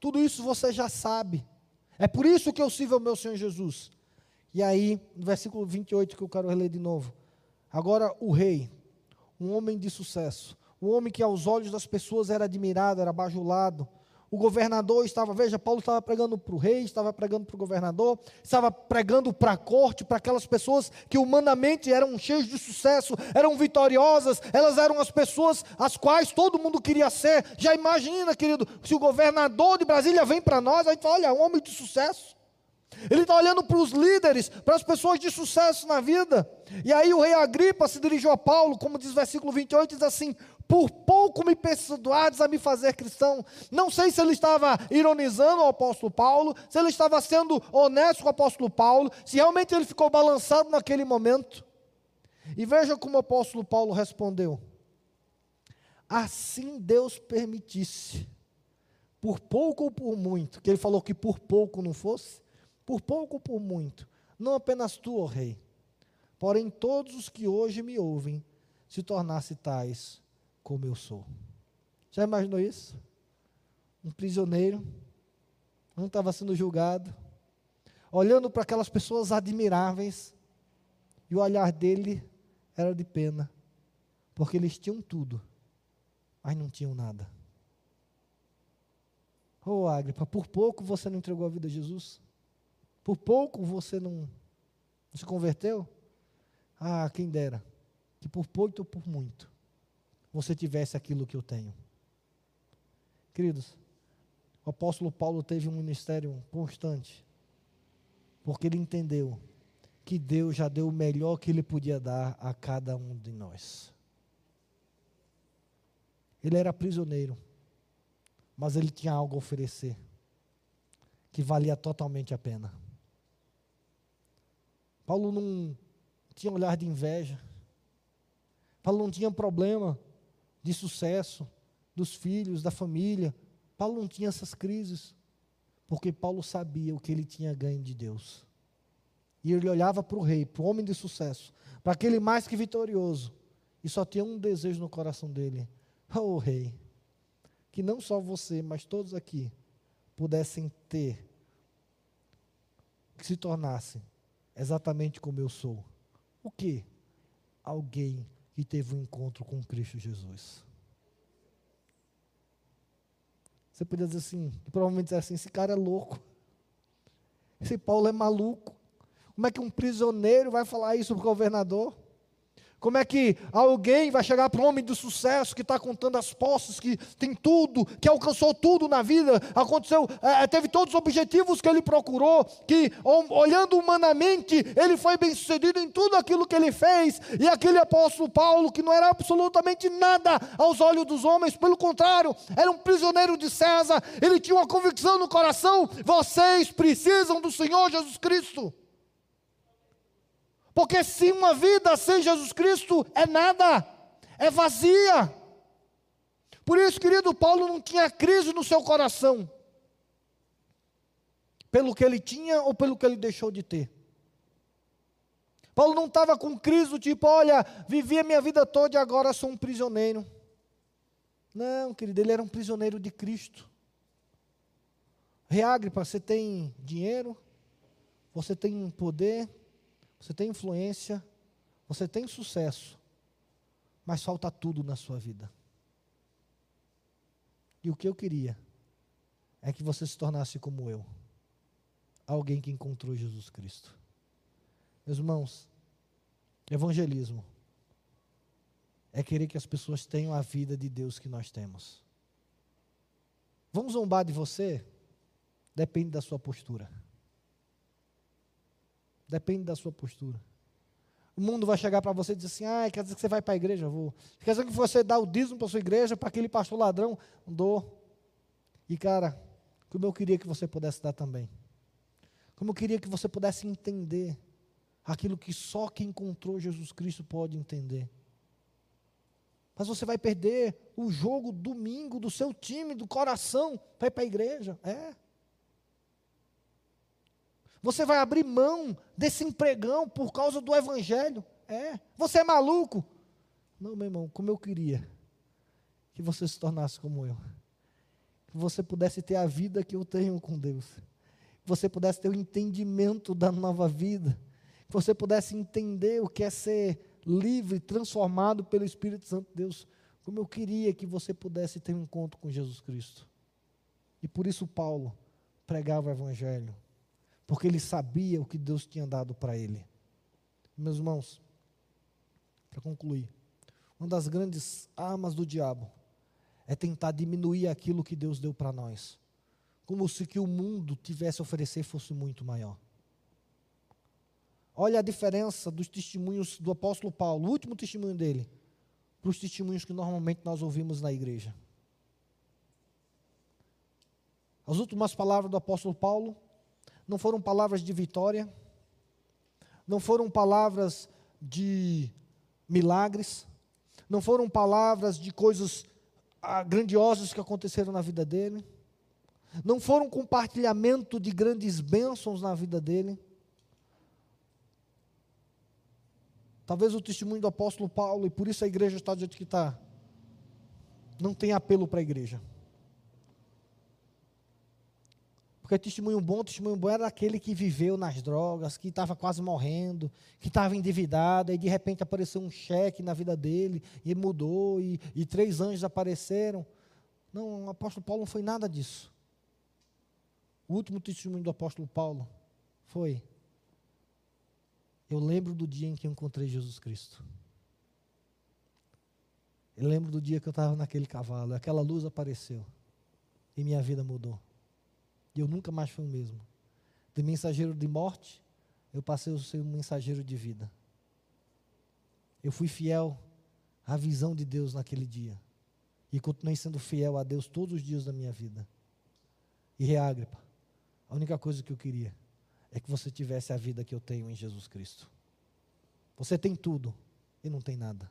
tudo isso você já sabe, é por isso que eu sirvo ao meu Senhor Jesus. E aí, no versículo 28 que eu quero ler de novo. Agora o rei, um homem de sucesso, um homem que aos olhos das pessoas era admirado, era bajulado. O governador estava, veja, Paulo estava pregando para o rei, estava pregando para o governador, estava pregando para a corte, para aquelas pessoas que humanamente eram cheias de sucesso, eram vitoriosas, elas eram as pessoas as quais todo mundo queria ser. Já imagina, querido, se o governador de Brasília vem para nós, a gente fala, olha, um homem de sucesso. Ele está olhando para os líderes, para as pessoas de sucesso na vida. E aí o rei Agripa se dirigiu a Paulo, como diz o versículo 28, diz assim: Por pouco me persuades a me fazer cristão. Não sei se ele estava ironizando o apóstolo Paulo, se ele estava sendo honesto com o apóstolo Paulo, se realmente ele ficou balançado naquele momento. E veja como o apóstolo Paulo respondeu: Assim Deus permitisse, por pouco ou por muito, que ele falou que por pouco não fosse por pouco ou por muito, não apenas tu, ó Rei, porém todos os que hoje me ouvem se tornassem tais como eu sou. Já imaginou isso? Um prisioneiro, não estava sendo julgado, olhando para aquelas pessoas admiráveis, e o olhar dele era de pena, porque eles tinham tudo, mas não tinham nada. Ô oh, Agripa, por pouco você não entregou a vida a Jesus? Por pouco você não, se converteu? Ah, quem dera. Que por pouco ou por muito você tivesse aquilo que eu tenho. Queridos, o apóstolo Paulo teve um ministério constante, porque ele entendeu que Deus já deu o melhor que ele podia dar a cada um de nós. Ele era prisioneiro, mas ele tinha algo a oferecer que valia totalmente a pena. Paulo não tinha olhar de inveja. Paulo não tinha problema de sucesso dos filhos, da família. Paulo não tinha essas crises, porque Paulo sabia o que ele tinha ganho de Deus. E ele olhava para o rei, para o homem de sucesso, para aquele mais que vitorioso, e só tinha um desejo no coração dele: Oh, rei, que não só você, mas todos aqui pudessem ter, que se tornassem exatamente como eu sou. O que? Alguém que teve um encontro com Cristo Jesus. Você podia dizer assim, provavelmente dizer assim, esse cara é louco. Esse Paulo é maluco. Como é que um prisioneiro vai falar isso para o governador? Como é que alguém vai chegar para um homem de sucesso que está contando as posses, que tem tudo, que alcançou tudo na vida, aconteceu, é, teve todos os objetivos que ele procurou, que olhando humanamente, ele foi bem sucedido em tudo aquilo que ele fez, e aquele apóstolo Paulo, que não era absolutamente nada aos olhos dos homens, pelo contrário, era um prisioneiro de César, ele tinha uma convicção no coração: vocês precisam do Senhor Jesus Cristo. Porque se uma vida sem Jesus Cristo é nada, é vazia. Por isso, querido, Paulo não tinha crise no seu coração, pelo que ele tinha ou pelo que ele deixou de ter. Paulo não estava com crise do tipo, olha, vivi a minha vida toda e agora sou um prisioneiro. Não, querido, ele era um prisioneiro de Cristo. Reagripa, você tem dinheiro, você tem poder, você tem influência, você tem sucesso, mas falta tudo na sua vida. E o que eu queria é que você se tornasse como eu, alguém que encontrou Jesus Cristo. Meus irmãos, evangelismo é querer que as pessoas tenham a vida de Deus que nós temos. Vamos zombar de você? Depende da sua postura. Depende da sua postura. O mundo vai chegar para você e dizer assim: ah, quer dizer que você vai para a igreja? Vou. Quer dizer que você dá o dízimo para a sua igreja, para aquele pastor ladrão? Dou. E cara, como eu queria que você pudesse dar também. Como eu queria que você pudesse entender aquilo que só quem encontrou Jesus Cristo pode entender. Mas você vai perder o jogo domingo do seu time, do coração, ir para a igreja. É. Você vai abrir mão desse empregão por causa do evangelho? É. Você é maluco? Não, meu irmão, como eu queria que você se tornasse como eu. Que você pudesse ter a vida que eu tenho com Deus. Que você pudesse ter o entendimento da nova vida. Que você pudesse entender o que é ser livre, transformado pelo Espírito Santo de Deus. Como eu queria que você pudesse ter um encontro com Jesus Cristo. E por isso Paulo pregava o Evangelho porque ele sabia o que Deus tinha dado para ele. Meus irmãos, para concluir, uma das grandes armas do diabo é tentar diminuir aquilo que Deus deu para nós, como se que o mundo tivesse a oferecer fosse muito maior. Olha a diferença dos testemunhos do apóstolo Paulo, o último testemunho dele, para os testemunhos que normalmente nós ouvimos na igreja. As últimas palavras do apóstolo Paulo não foram palavras de vitória, não foram palavras de milagres, não foram palavras de coisas ah, grandiosas que aconteceram na vida dele, não foram compartilhamento de grandes bênçãos na vida dele. Talvez o testemunho do apóstolo Paulo, e por isso a igreja está do jeito que está, não tem apelo para a igreja. Porque testemunho bom, testemunho bom era aquele que viveu nas drogas, que estava quase morrendo, que estava endividado, e de repente apareceu um cheque na vida dele, e mudou, e, e três anjos apareceram. Não, o apóstolo Paulo não foi nada disso. O último testemunho do apóstolo Paulo foi: Eu lembro do dia em que eu encontrei Jesus Cristo. Eu lembro do dia que eu estava naquele cavalo, aquela luz apareceu, e minha vida mudou. Eu nunca mais fui o mesmo. De mensageiro de morte, eu passei a ser um mensageiro de vida. Eu fui fiel à visão de Deus naquele dia. E continuei sendo fiel a Deus todos os dias da minha vida. E Reagripa, a única coisa que eu queria é que você tivesse a vida que eu tenho em Jesus Cristo. Você tem tudo e não tem nada.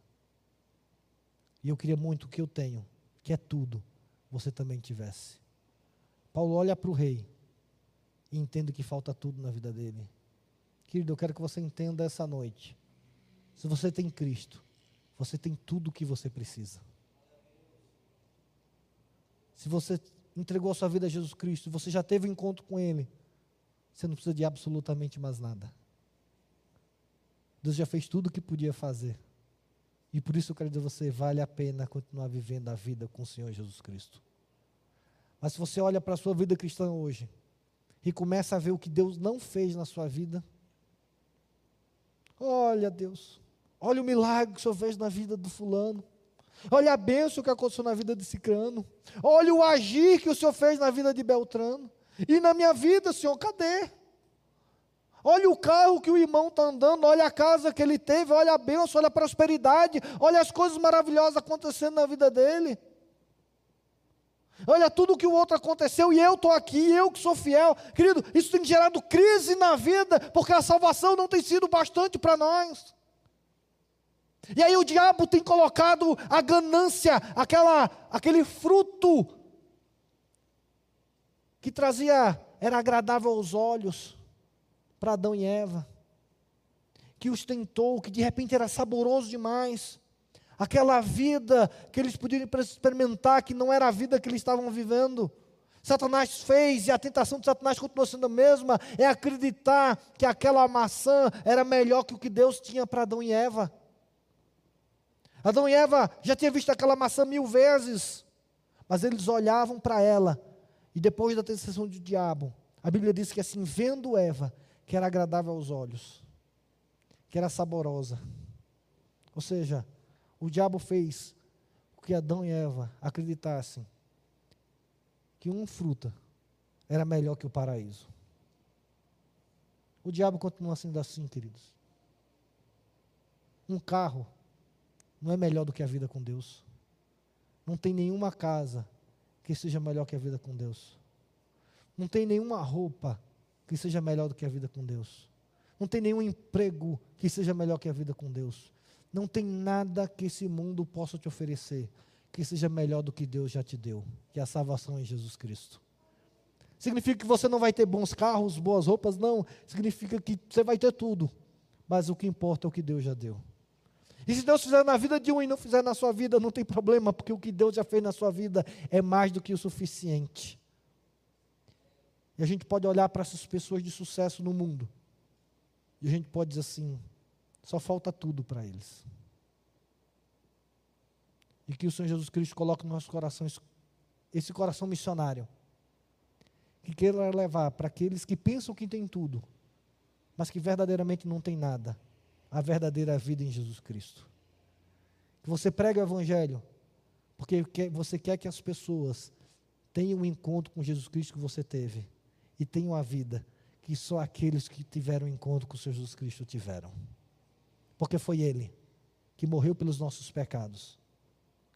E eu queria muito o que eu tenho, que é tudo, você também tivesse. Paulo olha para o rei e entende que falta tudo na vida dele. Querido, eu quero que você entenda essa noite. Se você tem Cristo, você tem tudo o que você precisa. Se você entregou a sua vida a Jesus Cristo, você já teve um encontro com Ele, você não precisa de absolutamente mais nada. Deus já fez tudo o que podia fazer. E por isso eu quero dizer a você, vale a pena continuar vivendo a vida com o Senhor Jesus Cristo. Mas se você olha para a sua vida cristã hoje e começa a ver o que Deus não fez na sua vida, olha, Deus, Olha o milagre que o Senhor fez na vida do fulano. Olha a bênção que aconteceu na vida de Cicrano. Olha o agir que o Senhor fez na vida de Beltrano. E na minha vida, Senhor, cadê? Olha o carro que o irmão está andando, olha a casa que ele teve, olha a bênção, olha a prosperidade, olha as coisas maravilhosas acontecendo na vida dele. Olha tudo que o outro aconteceu e eu estou aqui, eu que sou fiel. Querido, isso tem gerado crise na vida, porque a salvação não tem sido bastante para nós. E aí o diabo tem colocado a ganância, aquela, aquele fruto que trazia, era agradável aos olhos para Adão e Eva, que os tentou, que de repente era saboroso demais, aquela vida que eles podiam experimentar, que não era a vida que eles estavam vivendo. Satanás fez e a tentação de Satanás continua sendo a mesma, é acreditar que aquela maçã era melhor que o que Deus tinha para Adão e Eva. Adão e Eva já tinham visto aquela maçã mil vezes, mas eles olhavam para ela, e depois da tentação do diabo, a Bíblia diz que assim, vendo Eva, que era agradável aos olhos, que era saborosa. Ou seja, o diabo fez com que Adão e Eva acreditassem que um fruta era melhor que o paraíso. O diabo continua sendo assim, queridos. Um carro não é melhor do que a vida com Deus. Não tem nenhuma casa que seja melhor que a vida com Deus. Não tem nenhuma roupa que seja melhor do que a vida com Deus. Não tem nenhum emprego que seja melhor que a vida com Deus. Não tem nada que esse mundo possa te oferecer que seja melhor do que Deus já te deu, que é a salvação em Jesus Cristo. Significa que você não vai ter bons carros, boas roupas? Não. Significa que você vai ter tudo. Mas o que importa é o que Deus já deu. E se Deus fizer na vida de um e não fizer na sua vida, não tem problema, porque o que Deus já fez na sua vida é mais do que o suficiente. E a gente pode olhar para essas pessoas de sucesso no mundo. E a gente pode dizer assim: só falta tudo para eles. E que o Senhor Jesus Cristo coloque nos nossos corações esse coração missionário. Que queira levar para aqueles que pensam que tem tudo, mas que verdadeiramente não tem nada, a verdadeira vida em Jesus Cristo. Que você pregue o Evangelho, porque você quer que as pessoas tenham um encontro com Jesus Cristo que você teve e tenham a vida que só aqueles que tiveram encontro com o Senhor Jesus Cristo tiveram. Porque foi Ele que morreu pelos nossos pecados.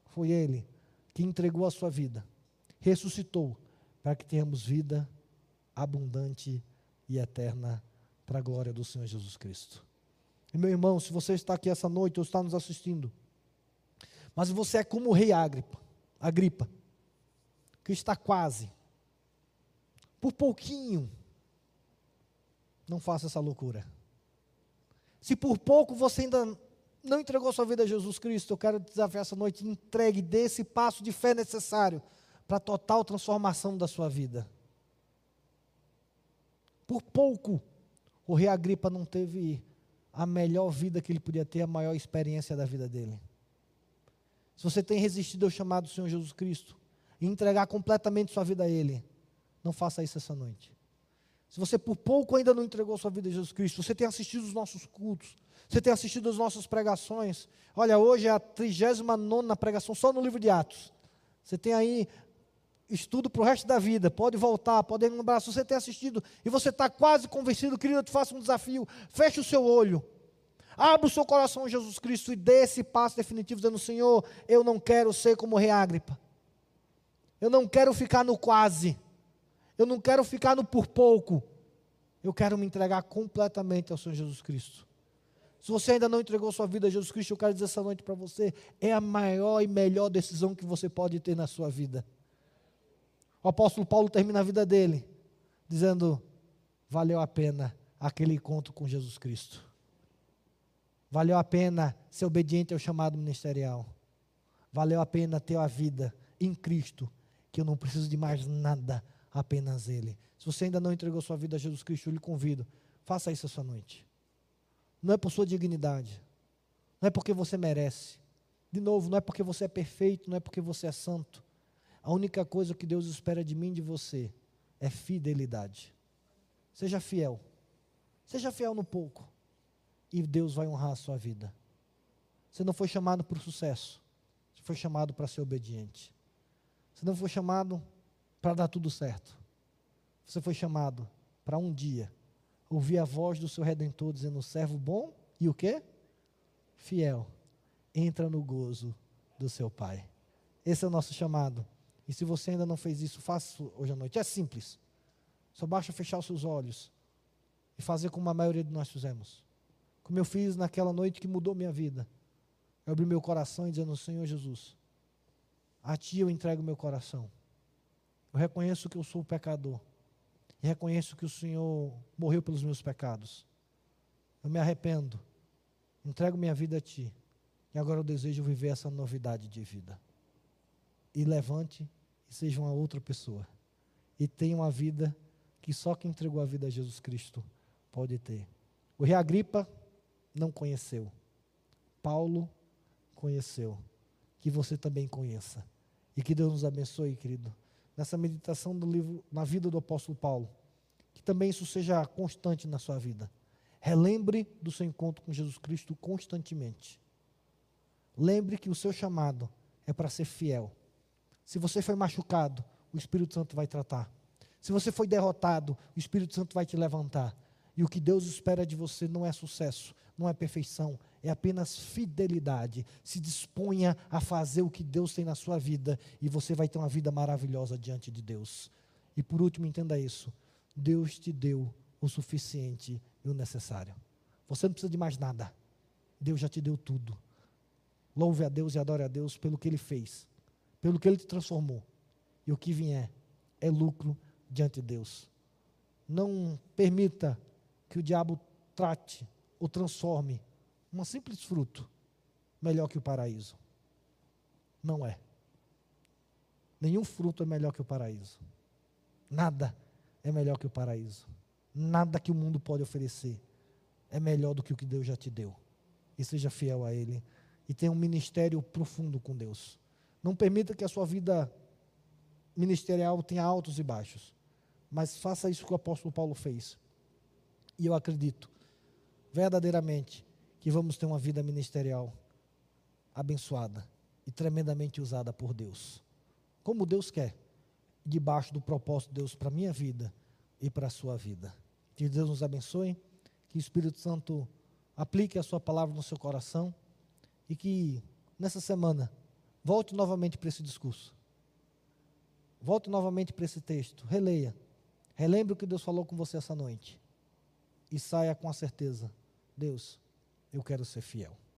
Foi Ele que entregou a sua vida, ressuscitou, para que tenhamos vida abundante e eterna para a glória do Senhor Jesus Cristo. E meu irmão, se você está aqui essa noite ou está nos assistindo, mas você é como o rei Agripa, Agripa, que está quase por pouquinho, não faça essa loucura. Se por pouco você ainda não entregou sua vida a Jesus Cristo, eu quero desafiar essa noite, entregue, dê esse passo de fé necessário para a total transformação da sua vida. Por pouco, o rei Agripa não teve a melhor vida que ele podia ter, a maior experiência da vida dele. Se você tem resistido ao chamado do Senhor Jesus Cristo e entregar completamente sua vida a Ele, não faça isso essa noite. Se você por pouco ainda não entregou sua vida a Jesus Cristo, você tem assistido os nossos cultos, você tem assistido as nossas pregações. Olha, hoje é a 39 pregação só no livro de Atos. Você tem aí estudo para o resto da vida, pode voltar, pode lembrar. Se você tem assistido e você está quase convencido, querido, eu te faço um desafio. Feche o seu olho. Abra o seu coração a Jesus Cristo e dê esse passo definitivo, dizendo: Senhor, eu não quero ser como Reágripa. Eu não quero ficar no quase. Eu não quero ficar no por pouco. Eu quero me entregar completamente ao Senhor Jesus Cristo. Se você ainda não entregou sua vida a Jesus Cristo, eu quero dizer essa noite para você: é a maior e melhor decisão que você pode ter na sua vida. O apóstolo Paulo termina a vida dele dizendo: valeu a pena aquele encontro com Jesus Cristo. Valeu a pena ser obediente ao chamado ministerial. Valeu a pena ter a vida em Cristo, que eu não preciso de mais nada apenas Ele. Se você ainda não entregou sua vida a Jesus Cristo, eu lhe convido, faça isso essa noite. Não é por sua dignidade, não é porque você merece. De novo, não é porque você é perfeito, não é porque você é santo. A única coisa que Deus espera de mim e de você é fidelidade. Seja fiel. Seja fiel no pouco. E Deus vai honrar a sua vida. Você não foi chamado para o sucesso. Você foi chamado para ser obediente. Você não foi chamado para dar tudo certo. Você foi chamado para um dia ouvir a voz do seu redentor dizendo: servo bom e o quê? Fiel. Entra no gozo do seu Pai. Esse é o nosso chamado. E se você ainda não fez isso, faça hoje à noite. É simples. Só basta fechar os seus olhos e fazer como a maioria de nós fizemos. Como eu fiz naquela noite que mudou minha vida. Eu abri meu coração e dizendo: Senhor Jesus, a Ti eu entrego meu coração. Eu reconheço que eu sou pecador. E reconheço que o Senhor morreu pelos meus pecados. Eu me arrependo. Entrego minha vida a Ti. E agora eu desejo viver essa novidade de vida. E levante e seja uma outra pessoa. E tenha uma vida que só quem entregou a vida a Jesus Cristo pode ter. O rei Agripa não conheceu. Paulo conheceu. Que você também conheça. E que Deus nos abençoe, querido. Nessa meditação do livro, na vida do apóstolo Paulo. Que também isso seja constante na sua vida. Relembre do seu encontro com Jesus Cristo constantemente. Lembre que o seu chamado é para ser fiel. Se você foi machucado, o Espírito Santo vai tratar. Se você foi derrotado, o Espírito Santo vai te levantar. E o que Deus espera de você não é sucesso, não é perfeição, é apenas fidelidade. Se disponha a fazer o que Deus tem na sua vida e você vai ter uma vida maravilhosa diante de Deus. E por último, entenda isso: Deus te deu o suficiente e o necessário. Você não precisa de mais nada. Deus já te deu tudo. Louve a Deus e adore a Deus pelo que Ele fez, pelo que Ele te transformou. E o que vier é lucro diante de Deus. Não permita que o diabo trate ou transforme um simples fruto melhor que o paraíso. Não é. Nenhum fruto é melhor que o paraíso. Nada é melhor que o paraíso. Nada que o mundo pode oferecer é melhor do que o que Deus já te deu. E seja fiel a Ele e tenha um ministério profundo com Deus. Não permita que a sua vida ministerial tenha altos e baixos, mas faça isso que o apóstolo Paulo fez. E eu acredito, verdadeiramente, que vamos ter uma vida ministerial abençoada e tremendamente usada por Deus. Como Deus quer, debaixo do propósito de Deus para a minha vida e para a sua vida. Que Deus nos abençoe, que o Espírito Santo aplique a sua palavra no seu coração e que nessa semana volte novamente para esse discurso. Volte novamente para esse texto, releia. Relembre o que Deus falou com você essa noite. E saia com a certeza: Deus, eu quero ser fiel.